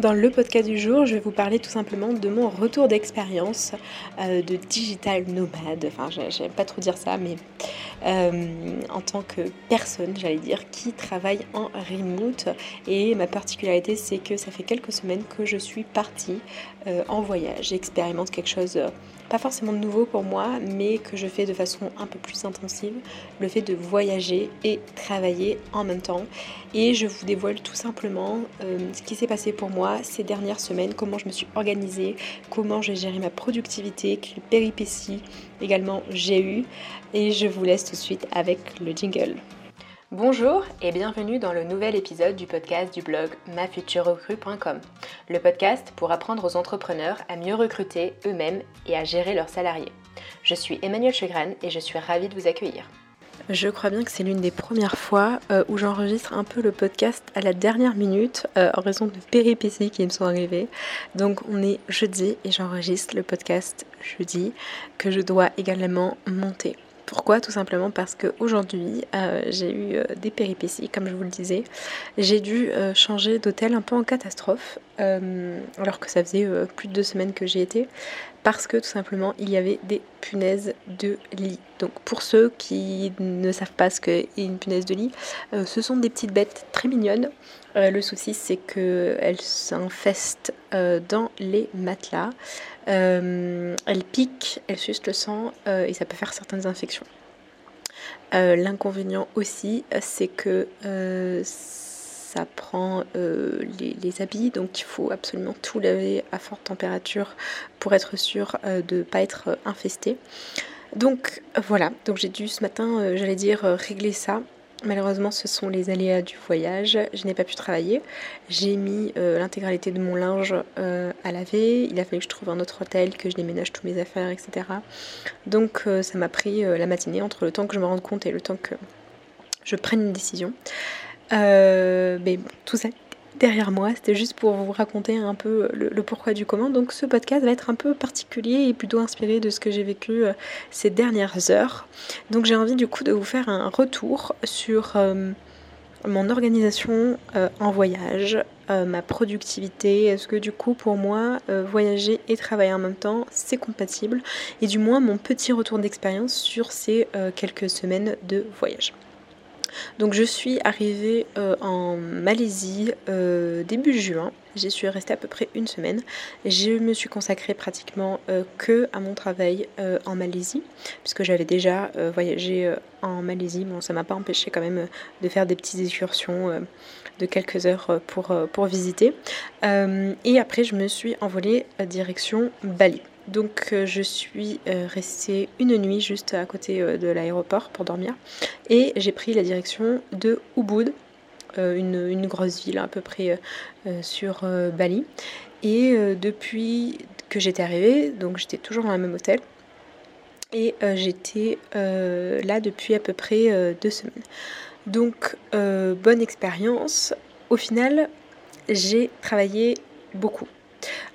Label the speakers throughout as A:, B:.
A: Dans le podcast du jour, je vais vous parler tout simplement de mon retour d'expérience euh, de digital nomade. Enfin, j'aime pas trop dire ça, mais euh, en tant que personne, j'allais dire, qui travaille en remote. Et ma particularité, c'est que ça fait quelques semaines que je suis partie euh, en voyage. J'expérimente quelque chose pas forcément nouveau pour moi, mais que je fais de façon un peu plus intensive, le fait de voyager et travailler en même temps. Et je vous dévoile tout simplement euh, ce qui s'est passé pour moi ces dernières semaines, comment je me suis organisée, comment j'ai géré ma productivité, quelles péripéties également j'ai eu. Et je vous laisse tout de suite avec le jingle. Bonjour et bienvenue dans le nouvel épisode du podcast du blog mafuturerecrue.com. Le podcast pour apprendre aux entrepreneurs à mieux recruter eux-mêmes et à gérer leurs salariés. Je suis Emmanuel Chegran et je suis ravie de vous accueillir. Je crois bien que c'est l'une des premières fois euh, où j'enregistre un peu le podcast à la dernière minute euh, en raison de péripéties qui me sont arrivées. Donc on est jeudi et j'enregistre le podcast jeudi que je dois également monter. Pourquoi? Tout simplement parce qu'aujourd'hui, euh, j'ai eu euh, des péripéties, comme je vous le disais. J'ai dû euh, changer d'hôtel un peu en catastrophe, alors que ça faisait plus de deux semaines que j'y étais, parce que tout simplement, il y avait des punaises de lit. Donc pour ceux qui ne savent pas ce qu'est une punaise de lit, ce sont des petites bêtes très mignonnes. le souci, c'est qu'elles s'infestent dans les matelas. Euh, elle pique, elle suce le sang euh, et ça peut faire certaines infections. Euh, l'inconvénient aussi, c'est que ça prend les, habits, donc il faut absolument tout laver à forte température pour être sûr de ne pas être infesté. Donc voilà, donc j'ai dû ce matin, j'allais dire, régler ça Malheureusement, ce sont les aléas du voyage. Je n'ai pas pu travailler. J'ai mis euh, l'intégralité de mon linge euh, à laver. Il a fallu que je trouve un autre hôtel, que je déménage toutes mes affaires, etc. Donc, euh, ça m'a pris la matinée entre le temps que je me rende compte et le temps que je prenne une décision. Mais tout ça derrière moi. C'était juste pour vous raconter un peu le, pourquoi du comment. Donc ce podcast va être un peu particulier et plutôt inspiré de ce que j'ai vécu euh, ces dernières heures. Donc j'ai envie du coup de vous faire un retour sur euh, mon organisation euh, en voyage, ma productivité. Est-ce que du coup pour moi voyager et travailler en même temps c'est compatible? Et du moins mon petit retour d'expérience sur ces quelques semaines de voyage. Donc je suis arrivée euh, en Malaisie euh, début juin. J'y suis restée à peu près une semaine. Je me suis consacrée pratiquement euh, que à mon travail en Malaisie, puisque j'avais déjà voyagé en Malaisie. Bon, ça m'a pas empêché quand même de faire des petites excursions de quelques heures pour, pour visiter. et après, je me suis envolée direction Bali. Donc euh, je suis euh, restée une nuit juste à côté euh, de l'aéroport pour dormir et j'ai pris la direction de Ubud, une, grosse ville à peu près sur Bali. Et depuis que j'étais arrivée, donc j'étais toujours dans le même hôtel, et j'étais là depuis à peu près deux semaines. Donc bonne expérience. Au final, j'ai travaillé beaucoup.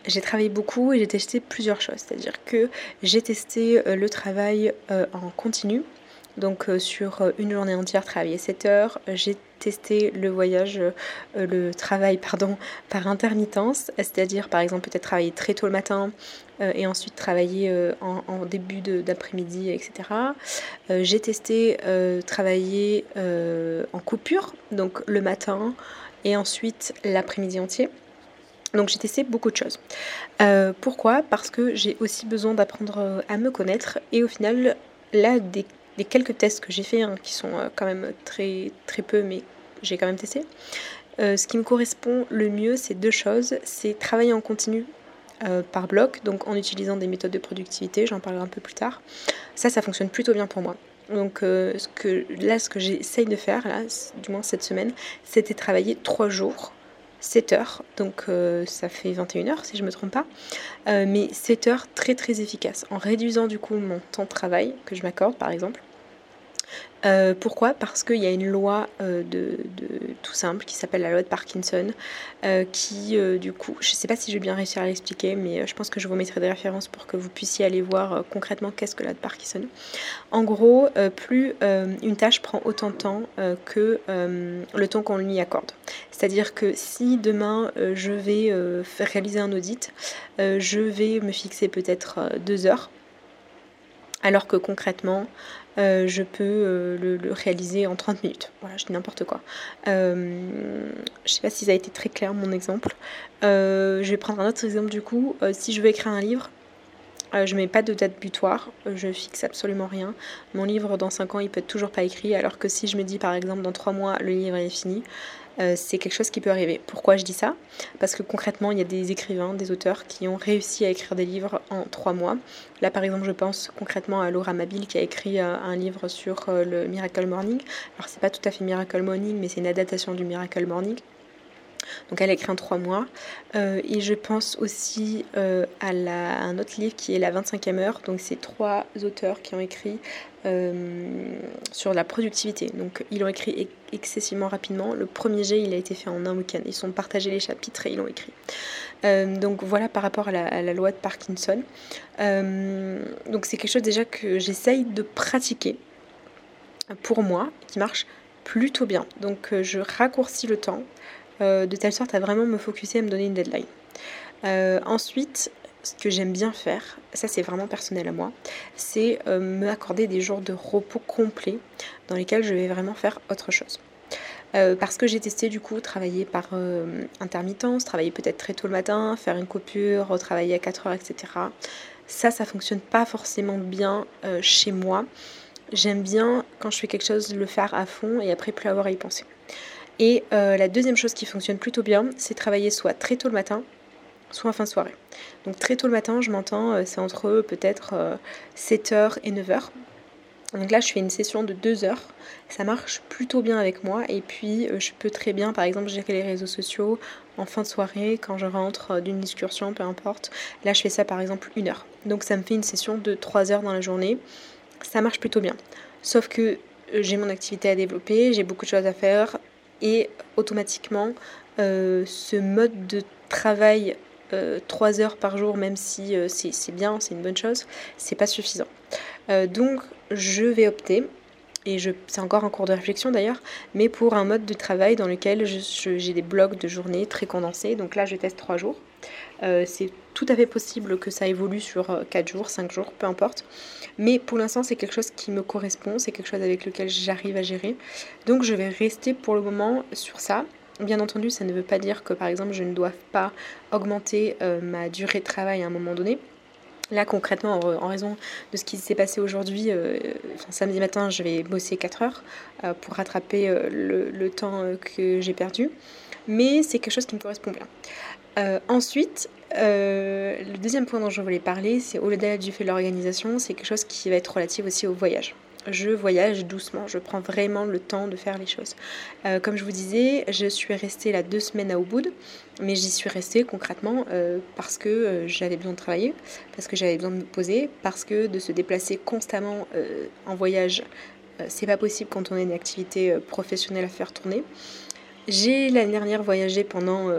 A: J'ai travaillé beaucoup et j'ai testé plusieurs choses. C'est-à-dire que j'ai testé euh, le travail euh, en continu. Donc euh, sur une journée entière, travailler 7 heures. J'ai testé le voyage, le travail pardon, par intermittence, c'est-à-dire par exemple peut-être travailler très tôt le matin et ensuite travailler en, début d'après-midi, etc. J'ai testé travailler en coupure, donc le matin et ensuite l'après-midi entier. Donc j'ai testé beaucoup de choses. Euh, pourquoi? Parce que j'ai aussi besoin d'apprendre euh, à me connaître et au final, là, des, quelques tests que j'ai fait, hein, qui sont euh, quand même très, très peu, mais j'ai quand même testé, ce qui me correspond le mieux, c'est deux choses. C'est travailler en continu par bloc, donc en utilisant des méthodes de productivité, j'en parlerai un peu plus tard. Ça, ça fonctionne plutôt bien pour moi. Donc là, ce que j'essaye de faire, là, du moins cette semaine, c'était travailler trois jours 7 heures, donc euh, ça fait 21 heures si je ne me trompe pas, euh, mais 7 heures très très efficaces, en réduisant du coup mon temps de travail que je m'accorde par exemple, Euh, pourquoi? Parce qu'il y a une loi euh, de, tout simple qui s'appelle la loi de Parkinson, euh, qui du coup, je ne sais pas si je vais bien réussir à l'expliquer, mais je pense que je vous mettrai des références pour que vous puissiez aller voir concrètement qu'est-ce que la loi de Parkinson. En gros, plus une tâche prend autant de temps que le temps qu'on lui accorde. C'est-à-dire que si demain je vais réaliser un audit, je vais me fixer peut-être deux heures alors que concrètement, euh, je peux euh, le, réaliser en 30 minutes. Voilà, je dis n'importe quoi. Euh, je ne sais pas si ça a été très clair mon exemple. je vais prendre un autre exemple du coup. si je veux écrire un livre, je ne mets pas de date butoir, je fixe absolument rien. Mon livre dans 5 ans, il peut être toujours pas écrit, alors que si je me dis par exemple dans 3 mois, le livre est fini, euh, c'est quelque chose qui peut arriver. Pourquoi je dis ça? Parce que concrètement, il y a des écrivains, des auteurs qui ont réussi à écrire des livres en trois mois. Là, par exemple, je pense concrètement à Laura Mabil qui a écrit euh, un livre sur euh, le Miracle Morning. Alors, c'est pas tout à fait Miracle Morning, mais c'est une adaptation du Miracle Morning. Donc elle a écrit en trois mois. et je pense aussi à, un autre livre qui est La 25e heure. Donc c'est trois auteurs qui ont écrit euh, sur la productivité. Donc ils l'ont écrit excessivement rapidement. Le premier jet, il a été fait en un week-end. Ils sont partagés les chapitres et ils l'ont écrit. Euh, donc voilà par rapport à la, loi de Parkinson. Euh, donc c'est quelque chose déjà que j'essaye de pratiquer pour moi, qui marche plutôt bien. Donc je raccourcis le temps de telle sorte à vraiment me focuser, à me donner une deadline. ensuite, ce que j'aime bien faire, ça c'est vraiment personnel à moi, c'est euh, me accorder des jours de repos complets dans lesquels je vais vraiment faire autre chose. Euh, parce que j'ai testé du coup travailler par euh, intermittence, travailler peut-être très tôt le matin, faire une coupure, retravailler à 4 heures, etc. Ça, ça fonctionne pas forcément bien chez moi. J'aime bien quand je fais quelque chose le faire à fond et après plus avoir à y penser. Et la deuxième chose qui fonctionne plutôt bien, c'est travailler soit très tôt le matin, soit fin de soirée. Donc très tôt le matin, je m'entends, euh, c'est entre peut-être 7h euh, et 9h. Donc là, je fais une session de 2 heures. Ça marche plutôt bien avec moi. Et puis, euh, je peux très bien, par exemple, gérer les réseaux sociaux en fin de soirée, quand je rentre d'une excursion, peu importe. Là, je fais ça, par exemple, une heure. Donc, ça me fait une session de 3 heures dans la journée. Ça marche plutôt bien. Sauf que j'ai mon activité à développer, j'ai beaucoup de choses à faire. Et automatiquement, ce mode de travail euh, 3 heures par jour, même si euh, c'est bien, c'est une bonne chose, c'est pas suffisant. Euh, donc je vais opter, et c'est encore en cours de réflexion d'ailleurs, mais pour un mode de travail dans lequel j'ai des blocs de journée très condensés. Donc là je teste 3 jours. c'est tout à fait possible que ça évolue sur 4 jours, 5 jours, peu importe. Mais pour l'instant, c'est quelque chose qui me correspond, c'est quelque chose avec lequel j'arrive à gérer. Donc je vais rester pour le moment sur ça. Bien entendu, ça ne veut pas dire que par exemple je ne dois pas augmenter euh, ma durée de travail à un moment donné. Là concrètement, en, raison de ce qui s'est passé aujourd'hui, euh, samedi matin, je vais bosser 4 heures euh, pour rattraper le, temps que j'ai perdu. Mais c'est quelque chose qui me correspond bien. ensuite, le deuxième point dont je voulais parler, c'est au-delà du fait de l'organisation, c'est quelque chose qui va être relatif aussi au voyage je voyage doucement, je prends vraiment le temps de faire les choses. Euh, comme je vous disais, je suis restée là deux semaines à Ubud, mais j'y suis restée concrètement euh, parce que euh, j'avais besoin de travailler, parce que j'avais besoin de me poser, parce que de se déplacer constamment en voyage, c'est pas possible quand on a une activité professionnelle à faire tourner. J'ai l'année dernière voyagé pendant,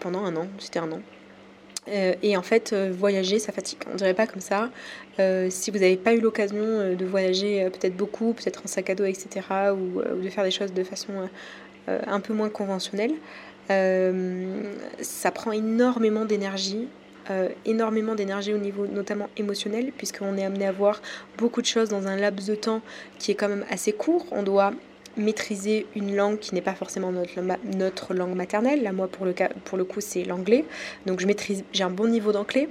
A: pendant un an, c'était un an. Euh, et en fait, euh, voyager, ça fatigue. On dirait pas comme ça. Euh, si vous n'avez pas eu l'occasion de voyager peut-être beaucoup, peut-être en sac à dos, etc., ou, de faire des choses de façon un peu moins conventionnelle, ça prend énormément d'énergie. énormément d'énergie au niveau notamment émotionnel puisqu'on est amené à voir beaucoup de choses dans un laps de temps qui est quand même assez court. On doit maîtriser une langue qui n'est pas forcément notre, langue maternelle. Là, moi, pour le, coup, c'est l'anglais. Donc, je maîtrise, j'ai un bon niveau d'anglais.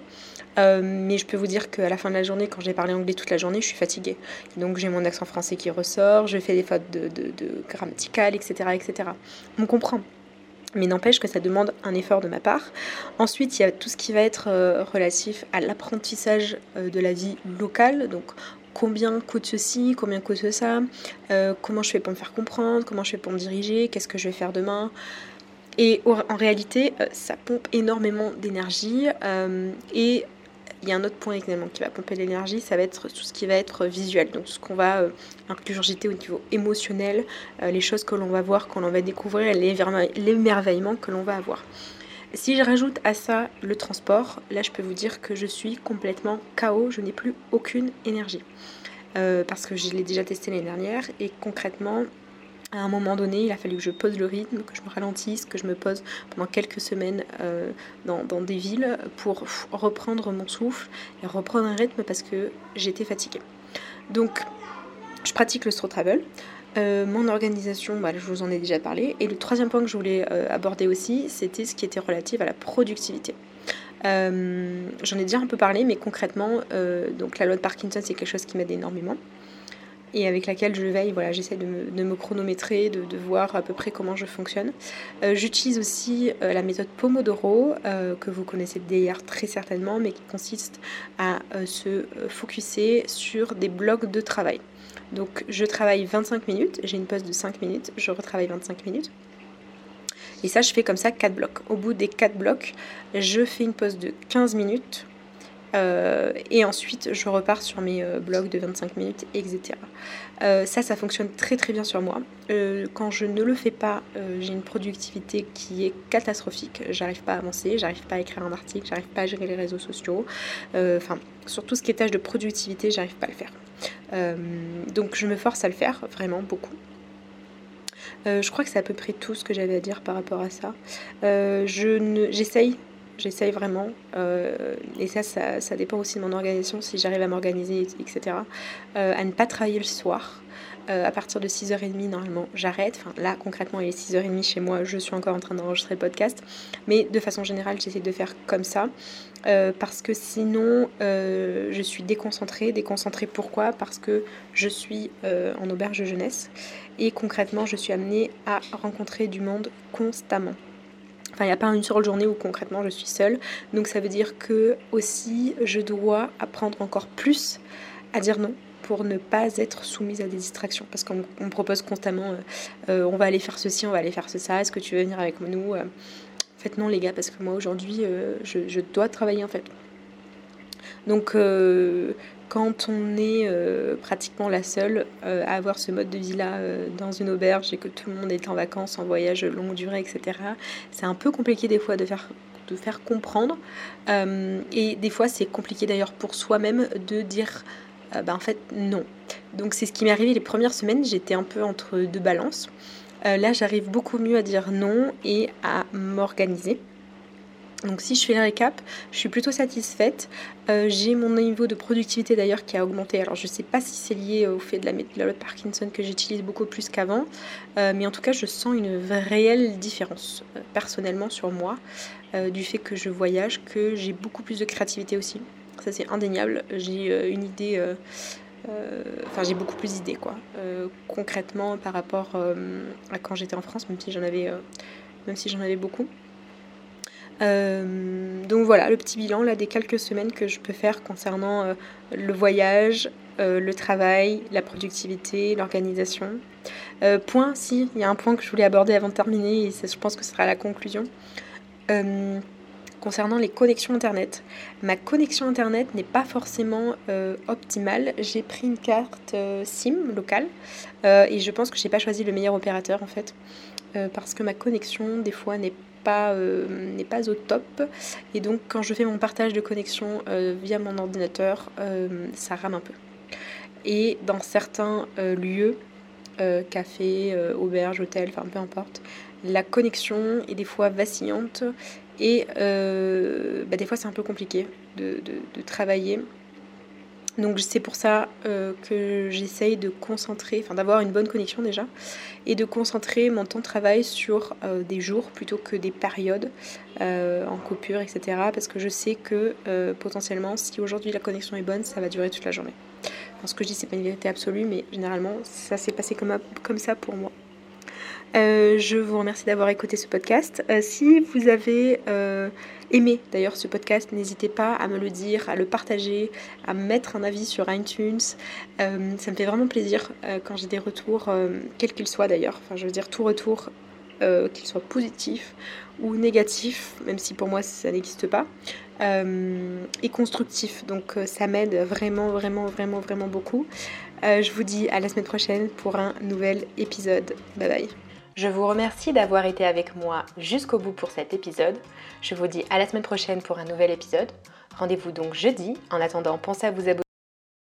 A: Euh, mais je peux vous dire qu'à la fin de la journée, quand j'ai parlé anglais toute la journée, je suis fatiguée. Donc, j'ai mon accent français qui ressort, je fais des fautes de, de, de grammaticales, etc., etc. On comprend. Mais n'empêche que ça demande un effort de ma part. Ensuite, il y a tout ce qui va être euh, relatif à l'apprentissage euh, de la vie locale. Donc, combien coûte ceci, combien coûte ça, euh, comment je fais pour me faire comprendre, comment je fais pour me diriger, qu'est-ce que je vais faire demain. Et en réalité, euh, ça pompe énormément d'énergie euh, et il y a un autre point également qui va pomper l'énergie, ça va être tout ce qui va être visuel, donc ce qu'on va incurgiter au niveau émotionnel, les choses que l'on va voir, qu'on va découvrir, l'émerveillement que l'on va avoir. Si je rajoute à ça le transport, là je peux vous dire que je suis complètement KO, je n'ai plus aucune énergie. Euh, parce que je l'ai déjà testé l'année dernière et concrètement, à un moment donné, il a fallu que je pose le rythme, que je me ralentisse, que je me pose pendant quelques semaines euh, dans, des villes pour reprendre mon souffle et reprendre un rythme parce que j'étais fatiguée. Donc, je pratique le slow travel. Euh, mon organisation, bah, je vous en ai déjà parlé. Et le troisième point que je voulais euh, aborder aussi, c'était ce qui était relatif à la productivité. Euh, j'en ai déjà un peu parlé, mais concrètement, donc la loi de Parkinson, c'est quelque chose qui m'aide énormément et avec laquelle je veille. Voilà, j'essaie de me, chronométrer, de, voir à peu près comment je fonctionne. J'utilise aussi la méthode Pomodoro, que vous connaissez d'ailleurs très certainement, mais qui consiste à se focuser sur des blocs de travail. Donc je travaille 25 minutes, j'ai une pause de 5 minutes, je retravaille 25 minutes. Et ça, je fais comme ça 4 blocs. Au bout des 4 blocs, je fais une pause de 15 minutes. Euh, et ensuite, je repars sur mes euh, blocs de 25 minutes, etc. Euh, ça, ça fonctionne très très bien sur moi. quand je ne le fais pas, j'ai une productivité qui est catastrophique. J'arrive pas à avancer, j'arrive pas à écrire un article, j'arrive pas à gérer les réseaux sociaux. Enfin, sur tout ce qui est tâche de productivité, j'arrive pas à le faire. Euh, donc je me force à le faire, vraiment beaucoup. Euh, je crois que c'est à peu près tout ce que j'avais à dire par rapport à ça. Euh, je j'essaye, j'essaye vraiment, et ça, ça, dépend aussi de mon organisation, si j'arrive à m'organiser, etc. à ne pas travailler le soir. Euh, à partir de 6h30, normalement, j'arrête. Enfin, là, concrètement, il est 6h30 chez moi, je suis encore en train d'enregistrer le podcast. Mais de façon générale, j'essaie de faire comme ça. Euh, parce que sinon, euh, je suis déconcentrée. Déconcentrée pourquoi? Parce que je suis en auberge jeunesse. Et concrètement, je suis amenée à rencontrer du monde constamment. Enfin, il n'y a pas une seule journée où concrètement je suis seule. Donc ça veut dire que aussi je dois apprendre encore plus à dire non pour ne pas être soumise à des distractions. Parce qu'on propose constamment, euh, euh, on va aller faire ceci, on va aller faire ce, ça, est-ce que tu veux venir avec nous euh? En fait non les gars, parce que moi aujourd'hui, je, dois travailler en fait. Donc quand on est pratiquement la seule à avoir ce mode de vie-là dans une auberge et que tout le monde est en vacances, en voyage longue durée, etc., c'est un peu compliqué des fois de faire de faire comprendre. et des fois, c'est compliqué d'ailleurs pour soi-même de dire euh, bah, en fait non. Donc c'est ce qui m'est arrivé les premières semaines, j'étais un peu entre deux balances. Euh, là j'arrive beaucoup mieux à dire non et à m'organiser. Donc si je fais le récap, je suis plutôt satisfaite. Euh, j'ai mon niveau de productivité d'ailleurs qui a augmenté. Alors je ne sais pas si c'est lié au fait de la méthode Parkinson que j'utilise beaucoup plus qu'avant, mais en tout cas je sens une réelle différence personnellement sur moi du fait que je voyage, que j'ai beaucoup plus de créativité aussi ça c'est indéniable. J'ai euh, une idée, euh, euh, enfin j'ai beaucoup plus d'idées quoi. concrètement par rapport à quand j'étais en France, même si j'en avais, même si j'en avais beaucoup. donc voilà le petit bilan là des quelques semaines que je peux faire concernant le voyage, le travail, la productivité, l'organisation. point, si, il y a un point que je voulais aborder avant de terminer et je pense que ce sera la conclusion concernant les connexions Internet. Ma connexion Internet n'est pas forcément euh, optimale. J'ai pris une carte euh, SIM locale euh, et je pense que je n'ai pas choisi le meilleur opérateur en fait. parce que ma connexion des fois n'est pas, pas au top. Et donc quand je fais mon partage de connexion via mon ordinateur, ça rame un peu. Et dans certains lieux, café, auberge, hôtel, enfin peu importe, la connexion est des fois vacillante et euh, bah, des fois, c'est un peu compliqué de, travailler. Donc c'est pour ça euh, que j'essaye de concentrer, enfin d'avoir une bonne connexion déjà, et de concentrer mon temps de travail sur euh, des jours plutôt que des périodes en coupure, etc. Parce que je sais que potentiellement, si aujourd'hui la connexion est bonne, ça va durer toute la journée. ce que je dis, c'est pas une vérité absolue, mais généralement, ça s'est passé comme, comme ça pour moi. Euh, je vous remercie d'avoir écouté ce podcast. Euh, si vous avez euh, aimé d'ailleurs ce podcast, n'hésitez pas à me le dire, à le partager, à mettre un avis sur iTunes. ça me fait vraiment plaisir quand j'ai des retours, quels qu'ils soient d'ailleurs. Enfin, je veux dire, tout retour qu'il soit positif ou négatif, même si pour moi ça n'existe pas, et constructif. Donc ça m'aide vraiment, vraiment, vraiment, vraiment beaucoup. je vous dis à la semaine prochaine pour un nouvel épisode. Bye bye. Je vous remercie d'avoir été avec moi jusqu'au bout pour cet épisode. Je vous dis à la semaine prochaine pour un nouvel épisode. Rendez-vous donc jeudi. En attendant, pensez à vous abonner